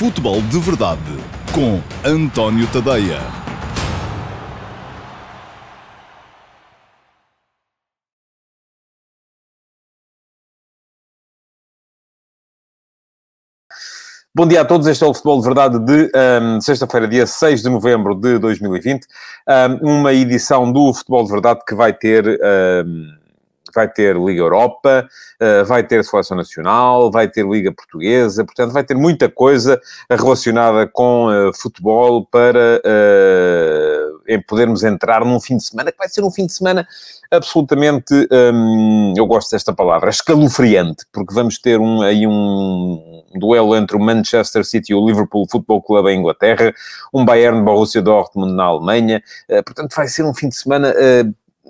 Futebol de Verdade com António Tadeia. Bom dia a todos, este é o Futebol de Verdade de um, sexta-feira, dia 6 de novembro de 2020. Um, uma edição do Futebol de Verdade que vai ter. Um, vai ter Liga Europa, uh, vai ter Seleção Nacional, vai ter Liga Portuguesa, portanto, vai ter muita coisa relacionada com uh, futebol para em podermos entrar num fim de semana que vai ser um fim de semana absolutamente, um, eu gosto desta palavra, escalofriante, porque vamos ter um, aí um duelo entre o Manchester City e o Liverpool Football Club em Inglaterra, um Bayern Borussia Dortmund na Alemanha, portanto vai ser um fim de semana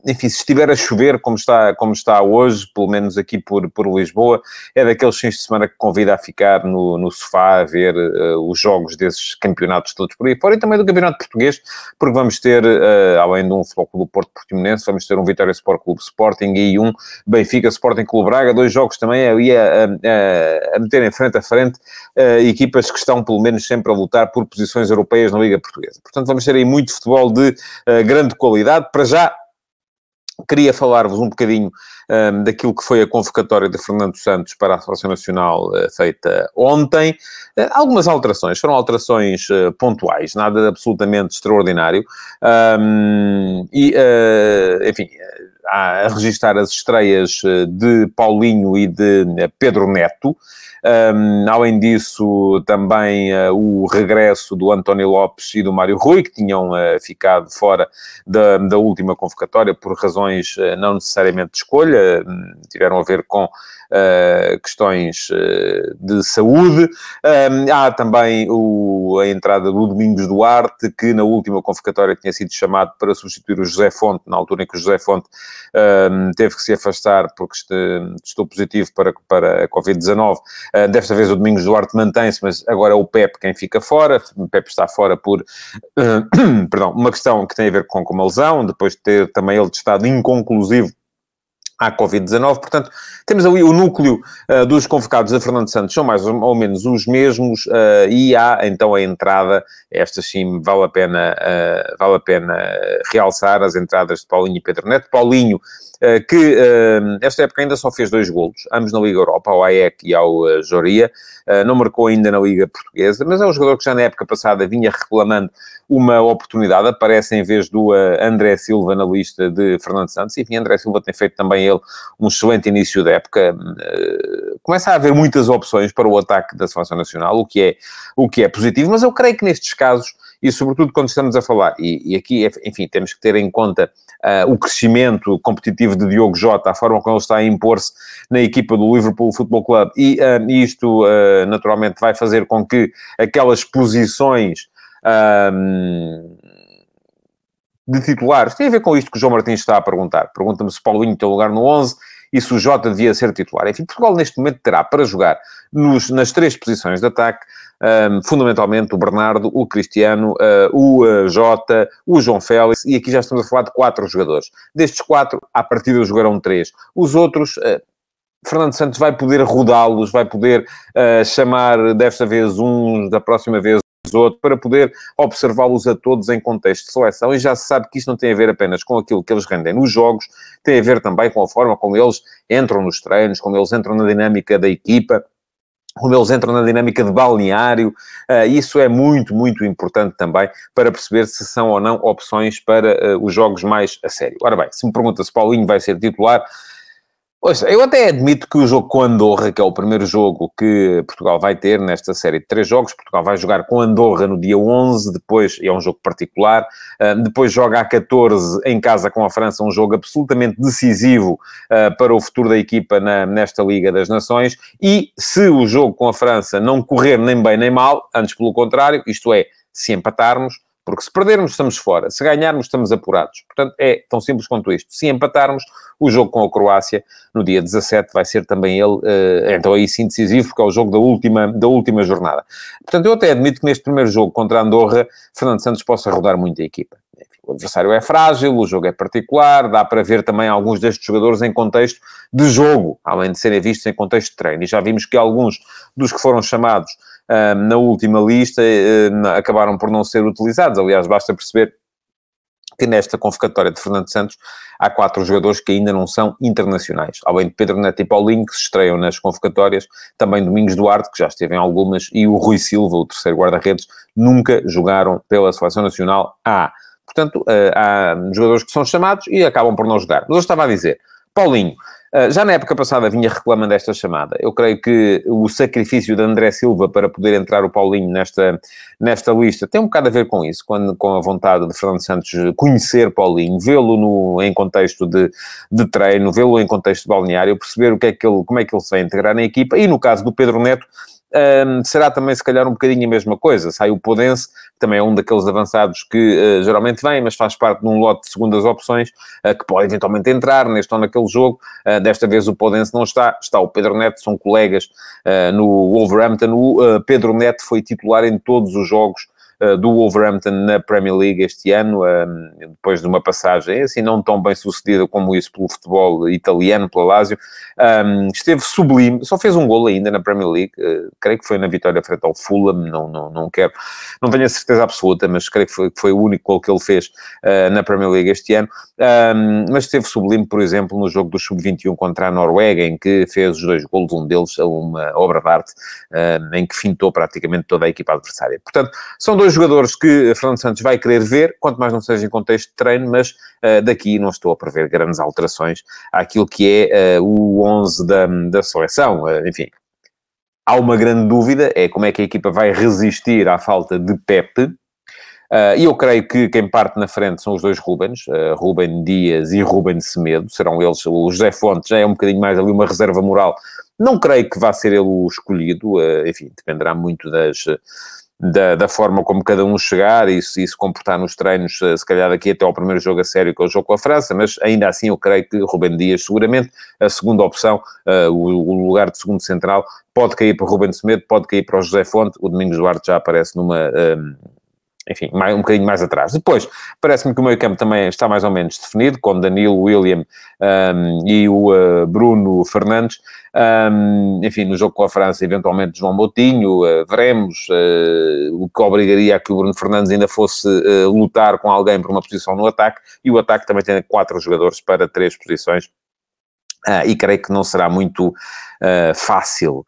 enfim, se estiver a chover como está, como está hoje, pelo menos aqui por, por Lisboa, é daqueles fins de semana que convida a ficar no, no sofá a ver uh, os jogos desses campeonatos todos por aí fora e também do campeonato português, porque vamos ter, uh, além de um Futebol Clube Porto Portimonense, vamos ter um Vitória Sport Clube Sporting e um Benfica Sporting Clube Braga, dois jogos também ali a, a, a meterem frente a frente uh, equipas que estão pelo menos sempre a lutar por posições europeias na Liga Portuguesa. Portanto, vamos ter aí muito futebol de grande qualidade. Para já, Queria falar-vos um bocadinho um, daquilo que foi a convocatória de Fernando Santos para a Seleção Nacional uh, feita ontem. Uh, algumas alterações, foram alterações uh, pontuais, nada absolutamente extraordinário. Um, e, enfim, a registrar as estreias de Paulinho e de Pedro Neto. Um, além disso, também uh, o regresso do António Lopes e do Mário Rui, que tinham uh, ficado fora da, da, última convocatória por razões uh, não necessariamente de escolha, tiveram a ver com questões uh, de saúde. Há também o, a entrada do Domingos Duarte, que na última convocatória tinha sido chamado para substituir o José Fonte, na altura em que o José Fonte teve que se afastar porque estou positivo para, para a Covid-19. Uh, desta vez o Domingos Duarte mantém-se, mas agora é o Pep quem fica fora. O Pep está fora por perdão, uma questão que tem a ver com, com uma lesão, depois de ter também ele estado inconclusivo à Covid-19. Portanto, temos ali o núcleo uh, dos convocados a Fernando Santos, são mais ou menos os mesmos, uh, e há então a entrada, esta sim vale a pena, uh, vale a pena realçar as entradas de Paulinho e Pedro Neto. Paulinho que esta época ainda só fez dois golos, ambos na Liga Europa, ao AEC e ao Joria, não marcou ainda na Liga Portuguesa, mas é um jogador que já na época passada vinha reclamando uma oportunidade, aparece em vez do André Silva na lista de Fernando Santos, enfim, André Silva tem feito também ele um excelente início da época, começa a haver muitas opções para o ataque da Seleção Nacional, o que é, o que é positivo, mas eu creio que nestes casos e sobretudo quando estamos a falar, e, e aqui, enfim, temos que ter em conta uh, o crescimento competitivo de Diogo Jota, a forma como ele está a impor-se na equipa do Liverpool Football Club, e uh, isto uh, naturalmente vai fazer com que aquelas posições de titulares, tem a ver com isto que o João Martins está a perguntar. Pergunta-me se Paulinho tem lugar no 11 e se o Jota devia ser titular. Enfim, Portugal neste momento terá para jogar nos, nas três posições de ataque um, fundamentalmente o Bernardo, o Cristiano, uh, o uh, Jota, o João Félix, e aqui já estamos a falar de quatro jogadores. Destes quatro, à partida jogarão três. Os outros, uh, Fernando Santos vai poder rodá-los, vai poder chamar desta vez uns, da próxima vez outro, para poder observá-los a todos em contexto de seleção, e já se sabe que isto não tem a ver apenas com aquilo que eles rendem nos jogos, tem a ver também com a forma como eles entram nos treinos, como eles entram na dinâmica da equipa, como eles entram na dinâmica de balneário, uh, isso é muito, muito importante também para perceber se são ou não opções para uh, os jogos mais a sério. Ora bem, se me pergunta se Paulinho vai ser titular, Ouça, eu até admito que o jogo com Andorra, que é o primeiro jogo que Portugal vai ter nesta série de três jogos, Portugal vai jogar com Andorra no dia 11, depois, é um jogo particular, uh, depois joga a 14 em casa com a França, um jogo absolutamente decisivo uh, para o futuro da equipa na, nesta Liga das Nações, e se o jogo com a França não correr nem bem nem mal, antes pelo contrário, isto é, se empatarmos, porque se perdermos, estamos fora. Se ganharmos, estamos apurados. Portanto, é tão simples quanto isto. Se empatarmos, o jogo com a Croácia, no dia 17, vai ser também ele, uh, então aí sim decisivo, porque é o jogo da última, da última jornada. Portanto, eu até admito que neste primeiro jogo contra a Andorra, Fernando Santos possa rodar muito a equipa. O adversário é frágil, o jogo é particular, dá para ver também alguns destes jogadores em contexto de jogo, além de serem vistos em contexto de treino. E já vimos que alguns dos que foram chamados na última lista, acabaram por não ser utilizados. Aliás, basta perceber que nesta convocatória de Fernando Santos há quatro jogadores que ainda não são internacionais. Além de Pedro Neto e Paulinho, que se estreiam nas convocatórias, também Domingos Duarte, que já esteve em algumas, e o Rui Silva, o terceiro guarda-redes, nunca jogaram pela Seleção Nacional A. Portanto, eh, há jogadores que são chamados e acabam por não jogar. Mas eu estava a dizer, Paulinho, ah, já na época passada vinha reclamando esta chamada. Eu creio que o sacrifício de André Silva para poder entrar o Paulinho nesta, nesta lista tem um bocado a ver com isso, quando, com a vontade de Fernando Santos conhecer Paulinho, vê-lo em contexto de, de treino, vê-lo em contexto balneário, perceber o que é que ele, como é que ele se vai integrar na equipa. E no caso do Pedro Neto, um, será também, se calhar, um bocadinho a mesma coisa. Sai o Podense, que também é um daqueles avançados que uh, geralmente vem, mas faz parte de um lote de segundas opções, uh, que pode eventualmente entrar neste ou naquele jogo. Uh, desta vez o Podense não está, está o Pedro Neto, são colegas no Wolverhampton. O Pedro Neto foi titular em todos os jogos do Wolverhampton na Premier League este ano, ehm, depois de uma passagem assim não tão bem sucedida como isso pelo futebol italiano, pela Lazio. Ehm, esteve sublime, só fez um gol ainda na Premier League, eh, creio que foi na vitória frente ao Fulham, não, não, não quero, não tenho a certeza absoluta, mas creio que foi, foi o único gol que ele fez eh, na Premier League este ano. Ehm, mas esteve sublime, por exemplo, no jogo do Sub-21 contra a Noruega, em que fez os dois golos, um deles a uma obra de arte, em que fintou praticamente toda a equipa adversária. Portanto, são dois jogadores que Fernando Santos vai querer ver, quanto mais não seja em contexto de treino, mas uh, daqui não estou a prever grandes alterações àquilo que é uh, o 11 da, da seleção. Uh, enfim, há uma grande dúvida, é como é que a equipa vai resistir à falta de Pepe, e eu creio que quem parte na frente são os dois Rubens, Rubem Dias e Rubem Semedo, serão eles, o José Fonte já é um bocadinho mais ali uma reserva moral, não creio que vá ser ele o escolhido, enfim, dependerá muito das da, da, forma como cada um chegar e se, se comportar nos treinos, eh, se calhar daqui até ao primeiro jogo a sério, que é o jogo com a França, mas ainda assim eu creio que Rubem Dias, seguramente, a segunda opção, uh, o, o, lugar de segundo central, pode cair para Rubem Semedo, pode cair para o José Fonte, o Domingos Duarte já aparece numa... Um, enfim, mais, um bocadinho mais atrás. Depois, parece-me que o meio campo também está mais ou menos definido, com Danilo, William um, e o uh, Bruno Fernandes. Um, enfim, no jogo com a França, eventualmente João Moutinho, uh, veremos uh, o que obrigaria a que o Bruno Fernandes ainda fosse uh, lutar com alguém por uma posição no ataque, e o ataque também tem quatro jogadores para três posições, uh, e creio que não será muito uh, fácil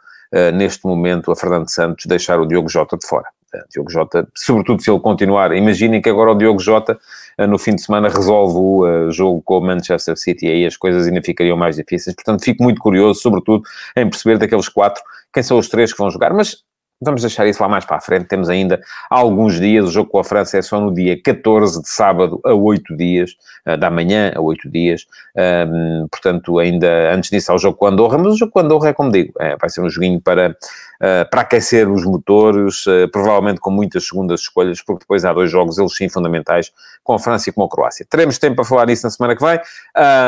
neste momento a Fernando Santos deixar o Diogo Jota de fora. Diogo Jota, sobretudo se ele continuar, imaginem que agora o Diogo Jota eh, no fim de semana resolve o uh, jogo com o Manchester City, aí as coisas ainda ficariam mais difíceis, portanto fico muito curioso, sobretudo, em perceber daqueles quatro, quem são os três que vão jogar, mas Vamos deixar isso lá mais para a frente. Temos ainda alguns dias. O jogo com a França é só no dia 14 de sábado a 8 dias, uh, da manhã a 8 dias. Um, portanto, ainda antes disso há o jogo com a Andorra. Mas o jogo com a Andorra é como digo, é, vai ser um joguinho para, uh, para aquecer os motores, uh, provavelmente com muitas segundas escolhas, porque depois há dois jogos, eles sim fundamentais, com a França e com a Croácia. Teremos tempo para falar nisso na semana que vem.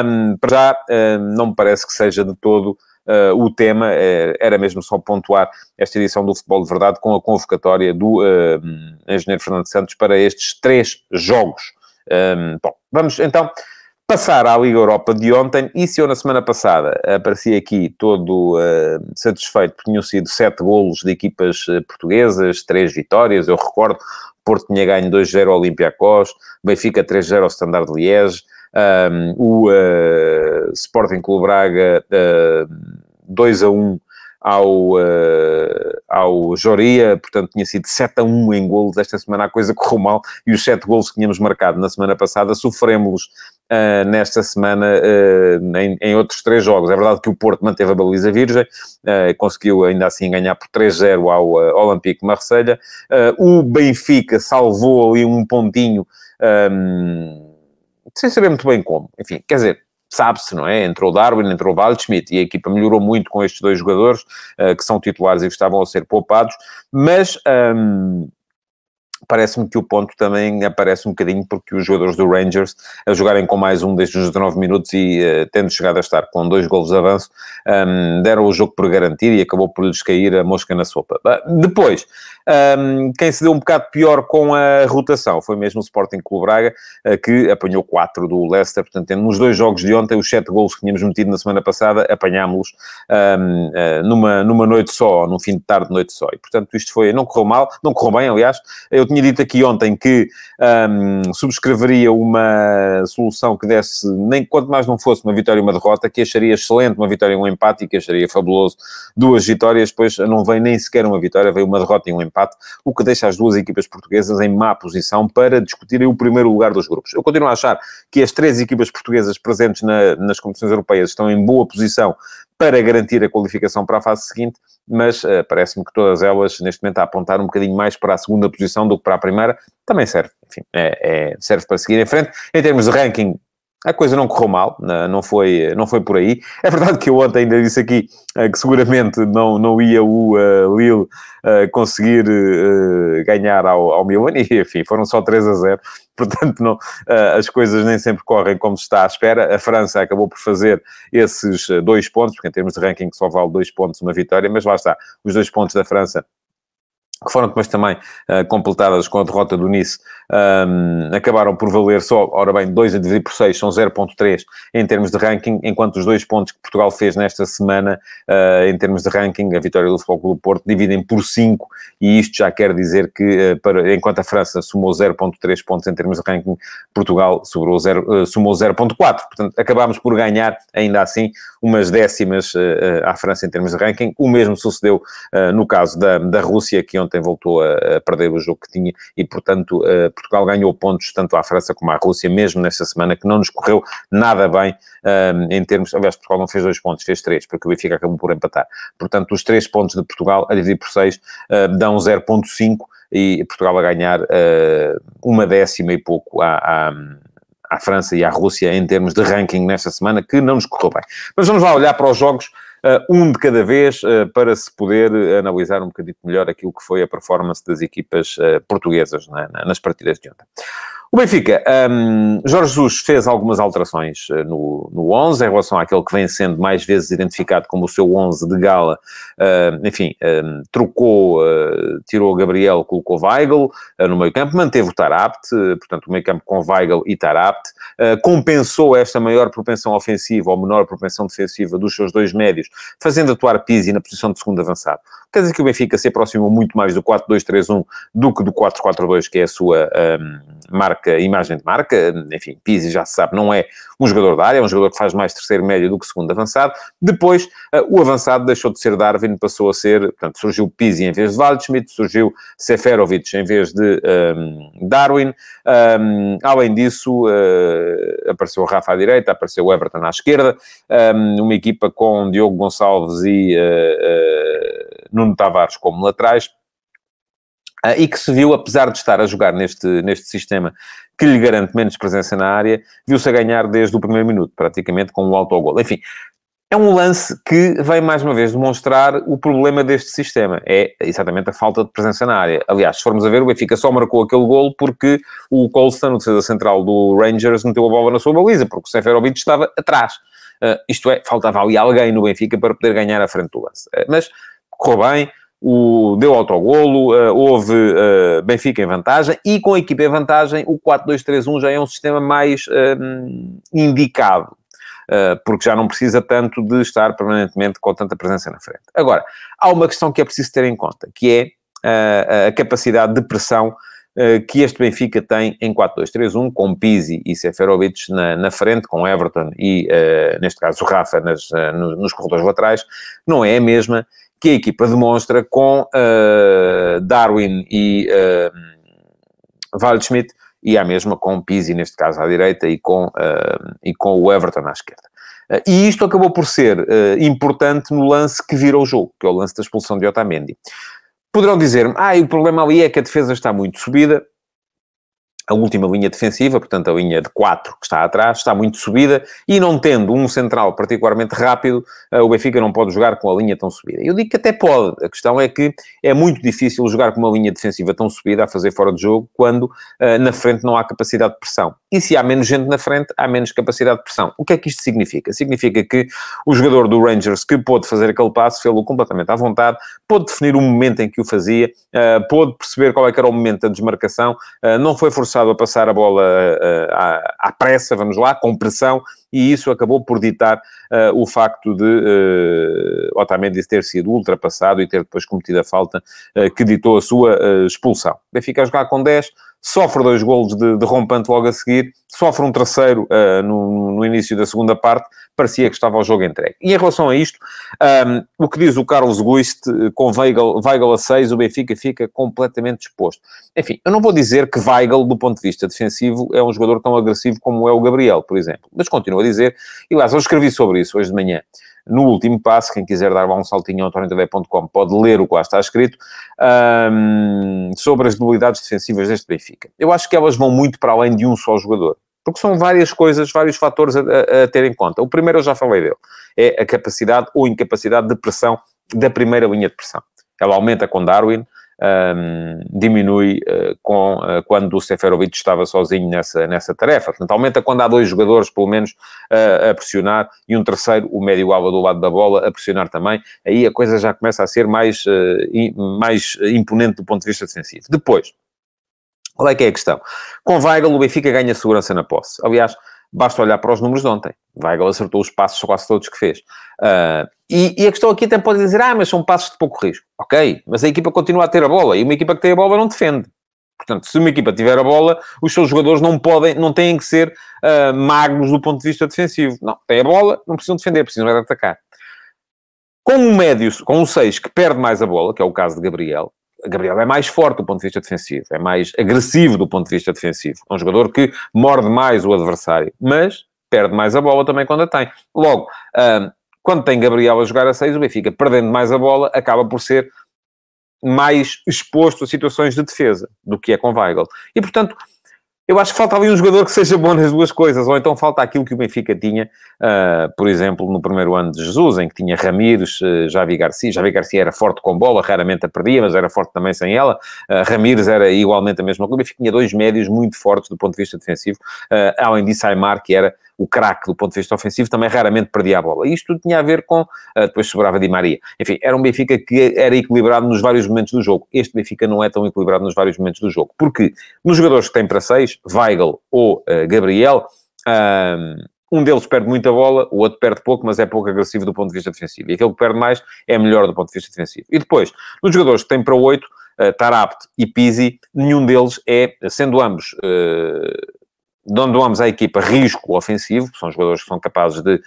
Um, para já, não me parece que seja de todo uh, o tema uh, era mesmo só pontuar esta edição do Futebol de Verdade com a convocatória do uh, Engenheiro Fernando Santos para estes três jogos. Um, bom, vamos então passar à Liga Europa de ontem, e se eu na semana passada apareci aqui todo uh, satisfeito porque tinham sido sete golos de equipas portuguesas, três vitórias, eu recordo, Porto tinha ganho 2-0 ao Olympiacos, Benfica 3-0 ao Standard Liège, um, o uh, Sporting Clube Braga uh, 2 a 1 ao, uh, ao Joria, portanto tinha sido 7 a 1 em golos, esta semana a coisa correu mal, e os 7 golos que tínhamos marcado na semana passada sofremos uh, nesta semana uh, em, em, outros três jogos. É verdade que o Porto manteve a baliza virgem, conseguiu ainda assim ganhar por 3-0 ao Olympique de Marselha. o Benfica salvou ali um pontinho... Um, sem saber muito bem como. Enfim, quer dizer, sabe-se, não é? Entrou Darwin, entrou Waldschmidt e a equipa melhorou muito com estes dois jogadores uh, que são titulares e que estavam a ser poupados, mas um, parece-me que o ponto também aparece um bocadinho porque os jogadores do Rangers, a jogarem com mais um desde os 19 minutos e uh, tendo chegado a estar com dois golos de avanço, um, deram o jogo por garantir e acabou por lhes cair a mosca na sopa. Depois, um, quem se deu um bocado pior com a rotação foi mesmo o Sporting Clube Braga, uh, que apanhou 4 do Leicester, portanto, nos dois jogos de ontem, os 7 golos que tínhamos metido na semana passada, apanhámos-los um, uh, eh, numa, numa noite só, num fim de tarde, noite só. E, portanto, isto foi, não correu mal, não correu bem, aliás, eu tinha dito aqui ontem que um, subscreveria uma solução que desse, nem quanto mais não fosse uma vitória e uma derrota, que acharia excelente uma vitória e um empate e que acharia fabuloso duas vitórias, pois não vem nem sequer uma vitória, veio uma derrota e um empate, o que deixa as duas equipas portuguesas em má posição para discutirem o primeiro lugar dos grupos. Eu continuo a achar que as três equipas portuguesas presentes na, nas competições europeias estão em boa posição para garantir a qualificação para a fase seguinte, mas uh, parece-me que todas elas, neste momento, a apontar um bocadinho mais para a segunda posição do que para a primeira, também serve, enfim, é, é, serve para seguir em frente. Em termos de ranking, a coisa não correu mal, não foi, não foi por aí. É verdade que eu ontem ainda disse aqui uh, que seguramente não, não ia o uh, Lille uh, conseguir ganhar ao, ao Milan, e enfim, foram só 3 a 0. Portanto, não, as coisas nem sempre correm como se está à espera. A França acabou por fazer esses dois pontos, porque em termos de ranking só vale dois pontos uma vitória, mas lá está, os dois pontos da França que foram depois também uh, completadas com a derrota do Nice, um, acabaram por valer só, ora bem, 2 a dividir por 6 são 0.3 em termos de ranking, enquanto os dois pontos que Portugal fez nesta semana, uh, em termos de ranking, a vitória do Futebol Clube Porto, dividem por 5, e isto já quer dizer que, uh, para, enquanto a França somou 0.3 pontos em termos de ranking, Portugal sobrou 0, somou 0.4. Portanto, acabámos por ganhar, ainda assim, umas décimas à França em termos de ranking. O mesmo sucedeu no caso da, da Rússia, que ontem voltou a, a, perder o jogo que tinha e, portanto, uh, Portugal ganhou pontos tanto à França como à Rússia, mesmo nesta semana, que não nos correu nada bem um, em termos. Aliás, Portugal não fez dois pontos, fez três, porque o Benfica acabou por empatar. Portanto, os três pontos de Portugal, a dividir por seis, uh, dão 0,5 e Portugal a ganhar uh, uma décima e pouco à, à à França e à Rússia em termos de ranking nesta semana, que não nos correu bem. Mas vamos lá olhar para os jogos uh, um de cada vez, uh, para se poder analisar um bocadinho melhor aquilo que foi a performance das equipas portuguesas nas partidas de ontem. O Benfica, um, Jorge Jesus fez algumas alterações uh, no, no 11 em relação àquele que vem sendo mais vezes identificado como o seu 11 de gala. Uh, enfim, um, trocou, uh, tirou Gabriel, colocou Weigl no meio campo, manteve o Tarapt, portanto, o meio campo com Weigl e Tarapt, compensou esta maior propensão ofensiva ou menor propensão defensiva dos seus dois médios, fazendo atuar Pizzi na posição de segundo avançado. Quer dizer que o Benfica se aproximou muito mais do 4-2-3-1 do que do 4-4-2, que é a sua um, marca, imagem de marca. Enfim, Pizzi já se sabe, não é um jogador da área, é um jogador que faz mais terceiro médio do que segundo avançado. Depois, uh, o avançado deixou de ser Darwin, passou a ser, portanto, surgiu Pizzi em vez de Waldschmidt, surgiu Seferovic em vez de um, Darwin. Um, além disso, uh, apareceu Rafa à direita, apareceu Everton à esquerda, uma equipa com Diogo Gonçalves e uh, Nuno Tavares como laterais, uh, e que se viu, apesar de estar a jogar neste, neste sistema que lhe garante menos presença na área, viu-se a ganhar desde o primeiro minuto, praticamente com um autogol. Enfim, é um lance que vem mais uma vez demonstrar o problema deste sistema. É exatamente a falta de presença na área. Aliás, se formos a ver, o Benfica só marcou aquele golo porque o Colston, o defesa central do Rangers, meteu a bola na sua baliza, porque o Seferovic estava atrás. Uh, isto é, faltava ali alguém no Benfica para poder ganhar a frente do lance. Uh, mas correu bem, o, deu autogolo, uh, houve uh, Benfica em vantagem e com a equipa em vantagem o 4-2-3-1 já é um sistema mais uh, indicado. porque já não precisa tanto de estar permanentemente com tanta presença na frente. Agora, há uma questão que é preciso ter em conta, que é a capacidade de pressão que este Benfica tem em 4-2-3-1, com Pizzi e Seferovic na, na, frente, com Everton e, neste caso, o Rafa nas, nos corredores laterais, não é a mesma que a equipa demonstra com uh, Darwin e uh, Waldschmidt, e a mesma com Pizzi, neste caso à direita, e com, uh, e com o Everton à esquerda. Uh, e isto acabou por ser uh, importante no lance que vira o jogo, que é o lance da expulsão de Otamendi. Poderão dizer-me, ah, o problema ali é que a defesa está muito subida, a última linha defensiva, portanto a linha de 4 que está atrás, está muito subida e não tendo um central particularmente rápido, eh, o Benfica não pode jogar com a linha tão subida. Eu digo que até pode, a questão é que é muito difícil jogar com uma linha defensiva tão subida a fazer fora de jogo quando uh, na frente não há capacidade de pressão. E se há menos gente na frente, há menos capacidade de pressão. O que é que isto significa? Significa que o jogador do Rangers que pôde fazer aquele passo, fê-lo completamente à vontade, pôde definir o momento em que o fazia, uh, pôde perceber qual é era o momento da desmarcação, uh, não foi forçado forçado a passar a bola uh, à, à, pressa, vamos lá, com pressão, e isso acabou por ditar uh, o facto de uh, Otamendi ter sido ultrapassado e ter depois cometido a falta uh, que ditou a sua expulsão. Benfica a jogar com 10, sofre dois golos de, de rompante logo a seguir, sofre um terceiro uh, no, no, início da segunda parte, parecia que estava o jogo entregue. E em relação a isto, um, o que diz o Carlos Guist, com Weigl, Weigl a 6, o Benfica fica completamente disposto. Enfim, eu não vou dizer que Weigl, do ponto de vista defensivo, é um jogador tão agressivo como é o Gabriel, por exemplo, mas continuo a dizer, e lá, eu escrevi sobre isso hoje de manhã, no último passo, quem quiser dar um saltinho ao torrentv.com pode ler o que lá está escrito, um, sobre as debilidades defensivas deste Benfica. Eu acho que elas vão muito para além de um só jogador. Porque são várias coisas, vários fatores a, a, a ter em conta. O primeiro eu já falei dele. É a capacidade ou incapacidade de pressão da primeira linha de pressão. Ela aumenta com Darwin, um, diminui uh, com, uh, quando o Seferovic estava sozinho nessa, nessa tarefa. Portanto, aumenta quando há dois jogadores, pelo menos, uh, a pressionar, e um terceiro, o médio-ala do lado da bola, a pressionar também. Aí a coisa já começa a ser mais, mais imponente do ponto de vista defensivo. Depois, qual é que é a questão? Com Weigl, o Benfica ganha segurança na posse. Aliás, Basta olhar para os números de ontem. Weigl acertou os passos quase todos que fez. Uh, e, e, a questão aqui até pode dizer, ah, mas são passos de pouco risco. Ok, mas a equipa continua a ter a bola. E uma equipa que tem a bola não defende. Portanto, se uma equipa tiver a bola, os seus jogadores não podem, não têm que ser uh, magos do ponto de vista defensivo. Não, tem a bola, não precisam defender, precisam é de atacar. Com um médio, com um 6 que perde mais a bola, que é o caso de Gabriel, Gabriel é mais forte do ponto de vista defensivo, é mais agressivo do ponto de vista defensivo. É um jogador que morde mais o adversário, mas perde mais a bola também quando a tem. Logo, quando tem Gabriel a jogar a 6, o Benfica, perdendo mais a bola, acaba por ser mais exposto a situações de defesa do que é com Weigl. E, portanto, eu acho que falta ali um jogador que seja bom nas duas coisas, ou então falta aquilo que o Benfica tinha, uh, por exemplo, no primeiro ano de Jesus, em que tinha Ramires, uh, Javi Garcia. Javi Garcia era forte com bola, raramente a perdia, mas era forte também sem ela. Uh, Ramires era igualmente a mesma coisa. O Benfica tinha dois médios muito fortes do ponto de vista defensivo. Uh, além disso, Aymar, que era o craque do ponto de vista ofensivo, também raramente perdia a bola. Isto tudo tinha a ver com, depois sobrava Di Maria. Enfim, era um Benfica que era equilibrado nos vários momentos do jogo. Este Benfica não é tão equilibrado nos vários momentos do jogo. Porque nos jogadores que têm para seis, Weigl ou uh, Gabriel, um deles perde muita bola, o outro perde pouco, mas é pouco agressivo do ponto de vista defensivo. E aquele que perde mais é melhor do ponto de vista defensivo. E depois, nos jogadores que têm para oito, uh, Tarapt e Pizzi, nenhum deles é, sendo ambos uh, dando ambos à equipa risco ofensivo, são jogadores que são capazes de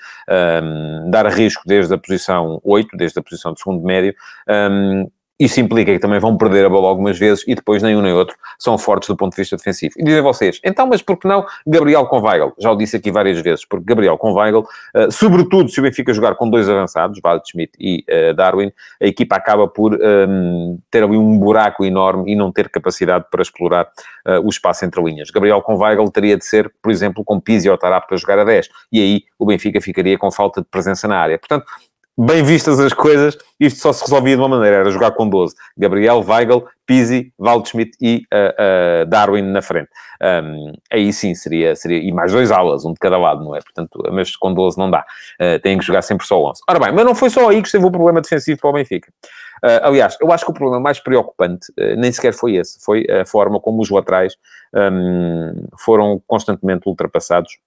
um, dar risco desde a posição 8, desde a posição de segundo médio, um, isso implica que também vão perder a bola algumas vezes e depois nem um nem outro são fortes do ponto de vista defensivo. E dizem vocês, então, mas por que não Gabriel com Weigl? Já o disse aqui várias vezes, porque Gabriel com Weigl, uh, sobretudo se o Benfica jogar com dois avançados, Waldschmidt e uh, Darwin, a equipa acaba por um, ter ali um buraco enorme e não ter capacidade para explorar uh, o espaço entre linhas. Gabriel com Weigl teria de ser, por exemplo, com Pizzi ou Tarap para jogar a 10. E aí o Benfica ficaria com falta de presença na área. Portanto, bem vistas as coisas, isto só se resolvia de uma maneira, era jogar com 12. Gabriel, Weigl, Pizzi, Waldschmidt e uh, uh, Darwin na frente. Um, aí sim seria, seria, e mais dois aulas, um de cada lado, não é? Portanto, mas com 12 não dá. Uh, têm que jogar sempre só 11. Ora bem, mas não foi só aí que esteve o problema defensivo para o Benfica. Uh, aliás, eu acho que o problema mais preocupante nem sequer foi esse, foi a forma como os laterais um, foram constantemente ultrapassados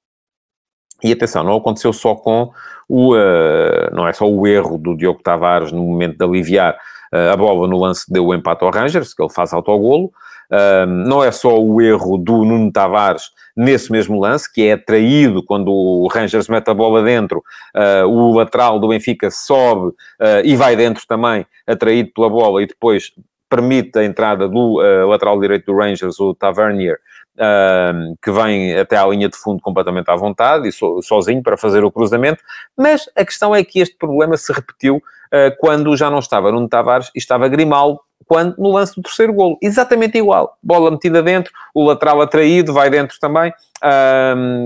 e atenção, não aconteceu só com o. Uh, não é só o erro do Diogo Tavares no momento de aliviar uh, a bola no lance que deu o empate ao Rangers, que ele faz autogolo. Uh, não é só o erro do Nuno Tavares nesse mesmo lance, que é traído quando o Rangers mete a bola dentro, uh, o lateral do Benfica sobe uh, e vai dentro também, atraído pela bola, e depois permite a entrada do lateral direito do Rangers, o Tavernier, uh, que vem até à linha de fundo completamente à vontade e so, sozinho para fazer o cruzamento, mas a questão é que este problema se repetiu uh, quando já não estava Nuno Tavares e estava Grimaldo, quando no lance do terceiro golo. Exatamente igual. Bola metida dentro, o lateral atraído, vai dentro também,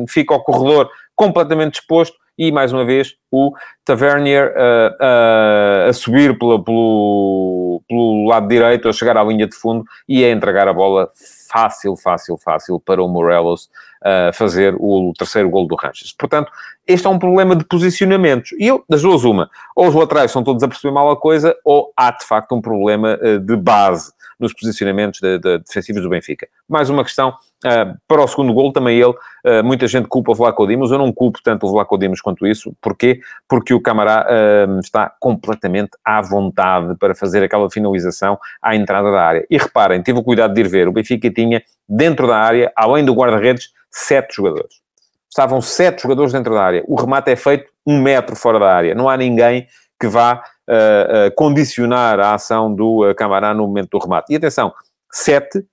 fica ao corredor completamente exposto e, mais uma vez, o Tavernier uh, uh, a subir pela, pelo, pelo lado direito, a chegar à linha de fundo e a entregar a bola fácil, fácil, fácil para o Morelos uh, fazer o terceiro gol do Rangers. Portanto, este é um problema de posicionamentos. E eu, das duas, uma. Ou os laterais estão todos a perceber mal a coisa, ou há, de facto, um problema de base nos posicionamentos de, de, defensivos do Benfica. Mais uma questão uh, para o segundo gol, também ele, uh, muita gente culpa o Vlaco Dimos, eu não culpo tanto o Vlaco Dimos quanto isso, porquê? Porque o Camará uh, está completamente à vontade para fazer aquela finalização à entrada da área. E reparem, tive o cuidado de ir ver, o Benfica tinha dentro da área, além do guarda-redes, sete jogadores. Estavam sete jogadores dentro da área. O remate é feito um metro fora da área. Não há ninguém que vá uh, condicionar a ação do uh, Camará no momento do remate. E atenção, 7,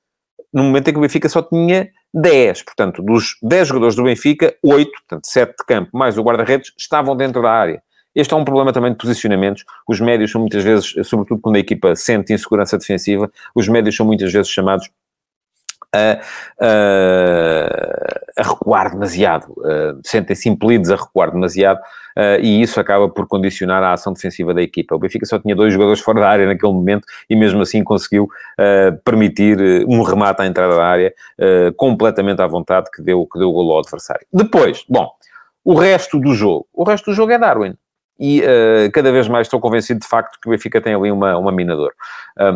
no momento em que o Benfica só tinha 10. Portanto, dos 10 jogadores do Benfica, 8, portanto, 7 de campo, mais o guarda-redes, estavam dentro da área. Este é um problema também de posicionamentos. Os médios são muitas vezes, sobretudo quando a equipa sente insegurança defensiva, os médios são muitas vezes chamados a, a, a recuar demasiado, sentem-se impelidos a recuar demasiado e isso acaba por condicionar a ação defensiva da equipa. O Benfica só tinha dois jogadores fora da área naquele momento e mesmo assim conseguiu permitir eh, um remate à entrada da área uh, completamente à vontade que deu, que deu o gol ao adversário. Depois, bom, o resto do jogo. O resto do jogo é Darwin e uh, cada vez mais estou convencido de facto que o Benfica tem ali uma, uma minador.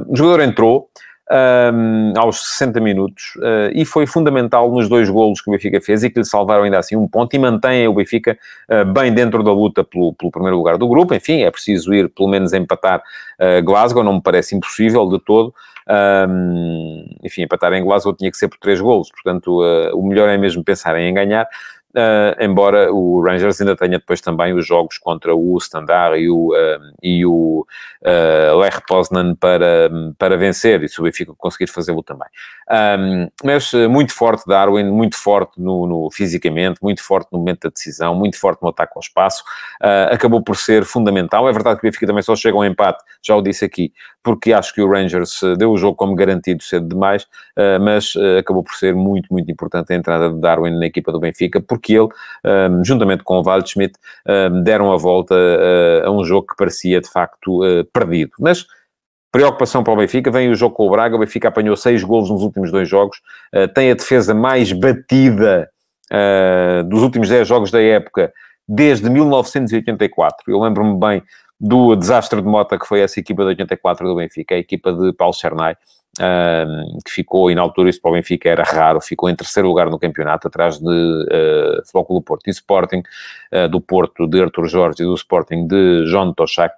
O jogador entrou, um, aos 60 minutos uh, e foi fundamental nos dois golos que o Benfica fez e que lhe salvaram ainda assim um ponto e mantém o Benfica uh, bem dentro da luta pelo, pelo, primeiro lugar do grupo. Enfim, é preciso ir pelo menos empatar uh, Glasgow, não me parece impossível de todo. Um, enfim, empatar em Glasgow tinha que ser por três golos, portanto, o melhor é mesmo pensar em ganhar. Uh, embora o Rangers ainda tenha depois também os jogos contra o Standard e o, uh, e o uh, Lech Poznan para, para vencer, e se o Benfica conseguir fazê-lo também. Um, mas muito forte Darwin, muito forte no, no, fisicamente, muito forte no momento da decisão, muito forte no ataque ao espaço, acabou por ser fundamental. É verdade que o Benfica também só chega ao empate, já o disse aqui, porque acho que o Rangers deu o jogo como garantido cedo demais, mas acabou por ser muito, muito importante a entrada de Darwin na equipa do Benfica, porque que ele, um, juntamente com o Waldschmidt, um, deram a volta uh, a um jogo que parecia de facto uh, perdido. Mas preocupação para o Benfica, vem o jogo com o Braga, o Benfica apanhou seis golos nos últimos dois jogos, uh, tem a defesa mais batida dos últimos dez jogos da época, desde 1984. Eu lembro-me bem do desastre de Mota que foi essa equipa de 84 do Benfica, a equipa de Paulo Chernay, que ficou, e na altura isso para o Benfica era raro, ficou em terceiro lugar no campeonato, atrás de uh, Futebol Porto e Sporting, uh, do Porto de Artur Jorge e do Sporting de João Toshak.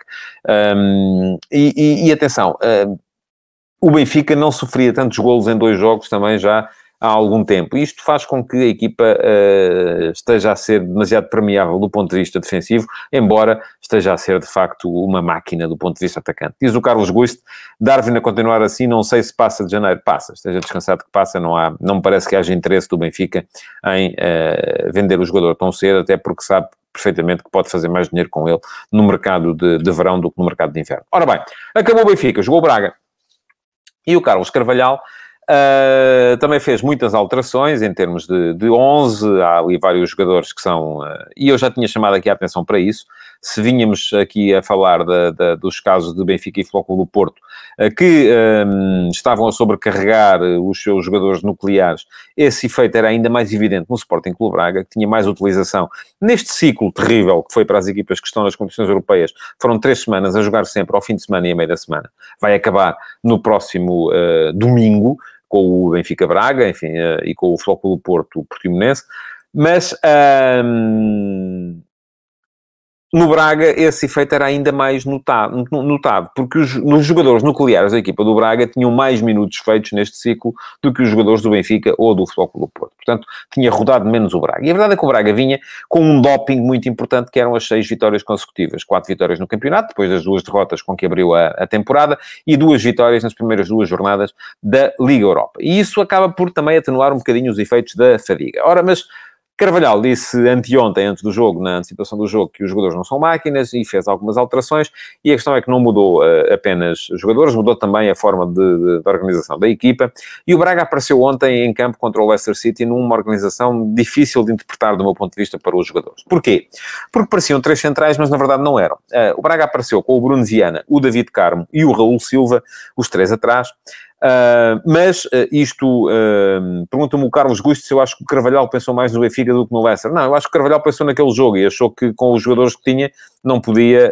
Um, e, e, e, atenção, o Benfica não sofria tantos golos em dois jogos também já há algum tempo. Isto faz com que a equipa uh, esteja a ser demasiado permeável do ponto de vista defensivo, embora esteja a ser, de facto, uma máquina do ponto de vista atacante. Diz o Carlos Guiste, Darwin a continuar assim, não sei se passa de janeiro. Passa, esteja descansado que passa, não, há, não parece que haja interesse do Benfica em uh, vender o jogador tão cedo, até porque sabe perfeitamente que pode fazer mais dinheiro com ele no mercado de, de verão do que no mercado de inverno. Ora bem, acabou o Benfica, jogou o Braga. E o Carlos Carvalhal Uh, também fez muitas alterações em termos de, de 11, há ali vários jogadores que são, uh, e eu já tinha chamado aqui a atenção para isso, se vínhamos aqui a falar de, de, dos casos de Benfica e Flóculo do Porto, uh, que um, estavam a sobrecarregar os seus jogadores nucleares, esse efeito era ainda mais evidente no Sporting Clube Braga, que tinha mais utilização. Neste ciclo terrível que foi para as equipas que estão nas competições europeias, foram três semanas a jogar sempre ao fim de semana e a meio da semana, vai acabar no próximo domingo, com o Benfica Braga, enfim, uh, e com o Flóculo Porto Portimonense, mas no Braga, esse efeito era ainda mais notado, notado porque os, os, jogadores nucleares da equipa do Braga tinham mais minutos feitos neste ciclo do que os jogadores do Benfica ou do Futebol Clube Porto. Portanto, tinha rodado menos o Braga. E a verdade é que o Braga vinha com um doping muito importante, que eram as seis vitórias consecutivas. Quatro vitórias no campeonato, depois das duas derrotas com que abriu a, a temporada, e duas vitórias nas primeiras duas jornadas da Liga Europa. E isso acaba por também atenuar um bocadinho os efeitos da fadiga. Ora, mas Carvalhal disse anteontem, antes do jogo, na antecipação do jogo, que os jogadores não são máquinas e fez algumas alterações. E a questão é que não mudou uh, apenas os jogadores, mudou também a forma de, de, de, organização da equipa. E o Braga apareceu ontem em campo contra o Leicester City numa organização difícil de interpretar do meu ponto de vista para os jogadores. Porquê? Porque pareciam três centrais, mas na verdade não eram. Uh, o Braga apareceu com o Bruno Viana, o David Carmo e o Raul Silva, os três atrás. Uh, mas uh, isto, uh, pergunta-me o Carlos Gusto se eu acho que o Carvalhal pensou mais no Benfica do que no Leicester. Não, eu acho que o Carvalhal pensou naquele jogo e achou que com os jogadores que tinha não podia,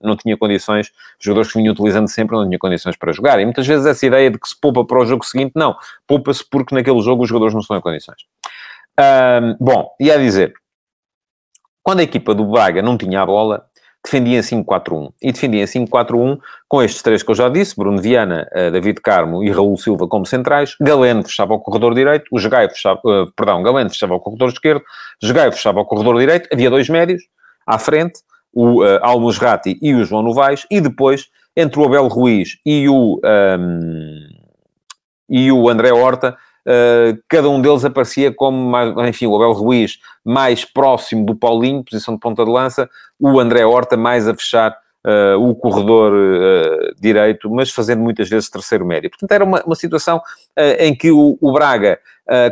não tinha condições, os jogadores que vinham utilizando sempre não tinha condições para jogar. E muitas vezes essa ideia de que se poupa para o jogo seguinte, não, poupa-se porque naquele jogo os jogadores não estão em condições. bom, e a dizer, quando a equipa do Braga não tinha a bola, defendia 5-4-1. E defendia 5-4-1 com estes três que eu já disse, Bruno Viana, eh, David Carmo e Raul Silva como centrais. Galeno fechava o corredor direito, o Jogai fechava, uh, perdão, Galeno fechava o corredor esquerdo, Jogai fechava o corredor direito, havia dois médios à frente, o uh, Almos Ratti e o João Novaes, e depois, entre o Abel Ruiz e o, um, ehm, e o André Horta, Uh, cada um deles aparecia como, enfim, o Abel Ruiz mais próximo do Paulinho, posição de ponta de lança, o André Horta mais a fechar uh, o corredor uh, direito, mas fazendo muitas vezes terceiro médio. Portanto, era uma, uma situação em que o, o Braga,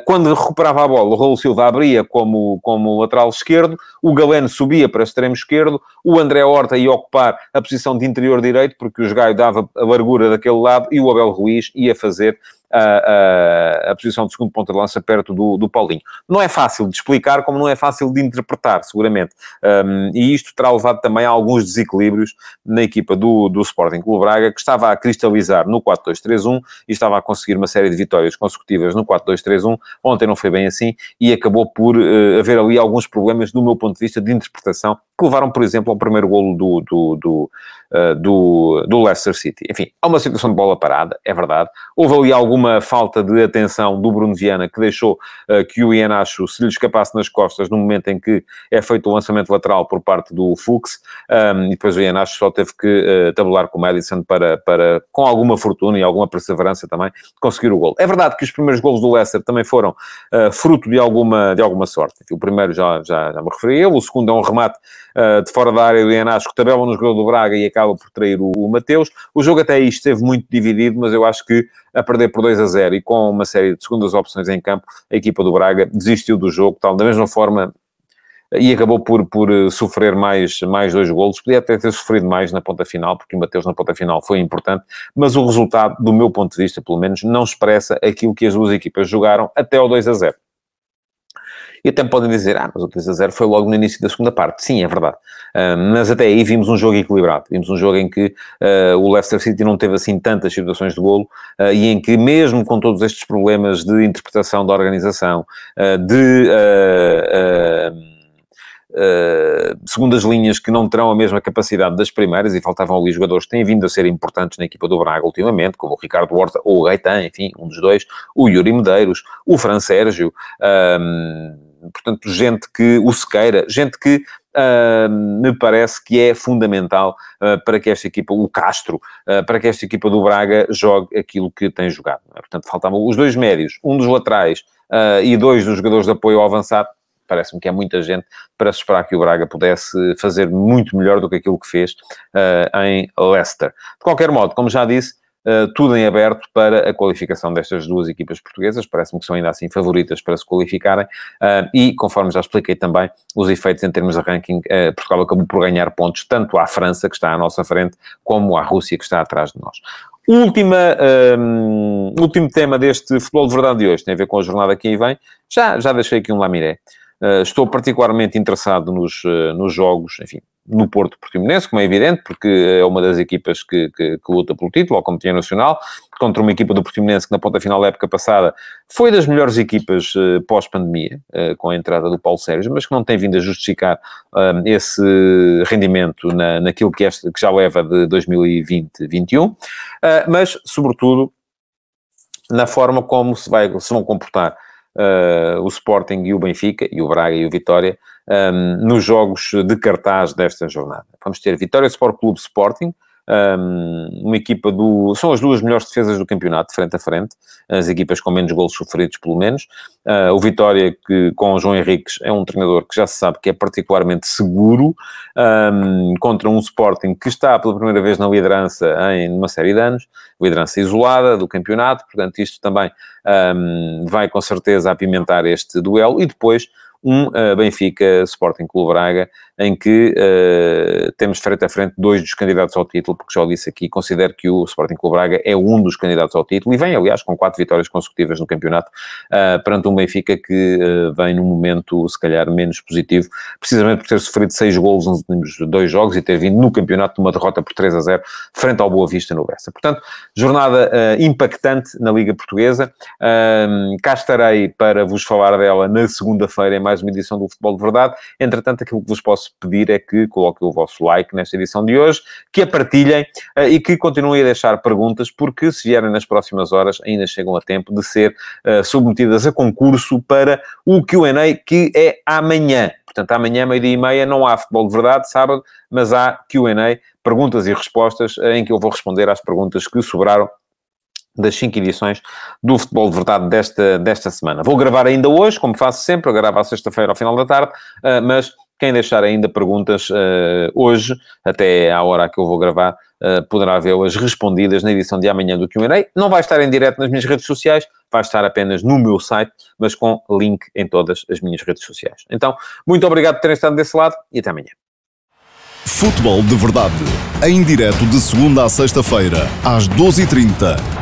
quando recuperava a bola, o Raul Silva abria como, como lateral esquerdo, o Galeno subia para extremo esquerdo, o André Horta ia ocupar a posição de interior direito, porque o Gaio dava a largura daquele lado, e o Abel Ruiz ia fazer a, a, a, posição de segundo ponta de lança perto do, do Paulinho. Não é fácil de explicar, como não é fácil de interpretar, seguramente. Um, e isto terá levado também a alguns desequilíbrios na equipa do, do Sporting Clube Braga, que estava a cristalizar no 4-2-3-1 e estava a conseguir uma série de vitórias consecutivas no 4-2-3-1. Ontem não foi bem assim e acabou por uh, haver ali alguns problemas, do meu ponto de vista, de interpretação, que levaram, por exemplo, ao primeiro golo do, do, do, uh, do, do Leicester City. Enfim, há uma situação de bola parada, é verdade. Houve ali algum alguma falta de atenção do Bruno Viana, que deixou uh, que o Ianacho se lhe escapasse nas costas no momento em que é feito o lançamento lateral por parte do Fux, um, e depois o Ianacho só teve que uh, tabular com o Madison para, para, com alguma fortuna e alguma perseverança também, conseguir o gol. É verdade que os primeiros golos do Leicester também foram fruto de alguma, de alguma sorte. O primeiro já, já, já me referi a ele, o segundo é um remate de fora da área do Ianacho, que tabela no jogador do Braga e acaba por trair o, o Mateus. O jogo até aí esteve muito dividido, mas eu acho que a perder por 2 a 0 e com uma série de segundas opções em campo, a equipa do Braga desistiu do jogo, tal, da mesma forma e acabou por, por eh, sofrer mais, mais dois golos. Podia até ter sofrido mais na ponta final, porque o Mateus na ponta final foi importante, mas o resultado, do meu ponto de vista, pelo menos, não expressa aquilo que as duas equipas jogaram até o 2 a 0. E até podem dizer, ah, mas o 3 a 0 foi logo no início da segunda parte. Sim, é verdade. Mas até aí vimos um jogo equilibrado. Vimos um jogo em que uh, o Leicester City não teve assim tantas situações de golo uh, e em que, mesmo com todos estes problemas de interpretação da organização, de. Uh, segundas linhas que não terão a mesma capacidade das primeiras e faltavam ali jogadores que têm vindo a ser importantes na equipa do Braga ultimamente, como o Ricardo Horta ou o Gaetan, enfim, um dos dois, o Yuri Medeiros, o Fran Sérgio, portanto, gente que o Sequeira, gente que uh, me parece que é fundamental uh, para que esta equipa, o Castro, uh, para que esta equipa do Braga jogue aquilo que tem jogado. É? Portanto, faltavam os dois médios, um dos laterais e dois dos jogadores de apoio ao avançado. Parece-me que é muita gente para se esperar que o Braga pudesse fazer muito melhor do que aquilo que fez em Leicester. De qualquer modo, como já disse, Uh, tudo em aberto para a qualificação destas duas equipas portuguesas. Parece-me que são ainda assim favoritas para se qualificarem. Uh, e, conforme já expliquei também, os efeitos em termos de ranking, uh, Portugal acabou por ganhar pontos tanto à França, que está à nossa frente, como à Rússia, que está atrás de nós. Última, um, último tema deste Futebol de Verdade de hoje, tem a ver com a jornada que aí vem. Já, já deixei aqui um lamiré. Uh, estou particularmente interessado nos, nos jogos, enfim, no Porto Portimonense, como é evidente, porque é uma das equipas que, que, que luta pelo título, ao Comitê Nacional, contra uma equipa do Portimonense que na ponta final da época passada foi das melhores equipas uh, pós-pandemia, uh, com a entrada do Paulo Sérgio, mas que não tem vindo a justificar uh, esse rendimento na, naquilo que, este, que já leva de 2020-21, mas, sobretudo, na forma como se, vai, se vão comportar o Sporting e o Benfica, e o Braga e o Vitória, um, nos jogos de cartaz desta jornada. Vamos ter Vitória Sport Clube Sporting, um, uma equipa do... São as duas melhores defesas do campeonato, frente a frente, as equipas com menos golos sofridos, pelo menos. Uh, o Vitória, que com o João Henriques, é um treinador que já se sabe que é particularmente seguro, um, contra um Sporting que está pela primeira vez na liderança em uma série de anos, liderança isolada do campeonato, portanto isto também um, vai com certeza apimentar este duelo, e depois um uh, Benfica Sporting Clube Braga, em que uh, temos frente a frente dois dos candidatos ao título, porque já o disse aqui, considero que o Sporting Clube Braga é um dos candidatos ao título, e vem, aliás, com quatro vitórias consecutivas no campeonato, uh, perante um Benfica que vem num momento, se calhar, menos positivo, precisamente por ter sofrido seis golos nos últimos dois jogos e ter vindo no campeonato de uma derrota por 3 a 0 frente ao Boa Vista no Bessa. Portanto, jornada impactante na Liga Portuguesa. cá estarei para vos falar dela na segunda-feira em mais uma edição do Futebol de Verdade. Entretanto, aquilo que vos posso pedir é que coloquem o vosso like nesta edição de hoje, que a partilhem uh, e que continuem a deixar perguntas, porque se vierem nas próximas horas, ainda chegam a tempo de ser uh, submetidas a concurso para o Q&A, que é amanhã. Portanto, amanhã, meio-dia e meia, não há futebol de verdade, sábado, mas há Q&A, perguntas e respostas, em que eu vou responder às perguntas que sobraram das cinco edições do Futebol de Verdade desta, desta semana. Vou gravar ainda hoje, como faço sempre, eu gravo à sexta-feira ao final da tarde, uh, mas quem deixar ainda perguntas uh, hoje, até à hora que eu vou gravar, uh, poderá vê-las respondidas na edição de amanhã do Q&A. Não vai estar em direto nas minhas redes sociais, vai estar apenas no meu site, mas com link em todas as minhas redes sociais. Então, muito obrigado por terem estado desse lado e até amanhã. Futebol de Verdade, em direto de segunda a sexta-feira, às 12h30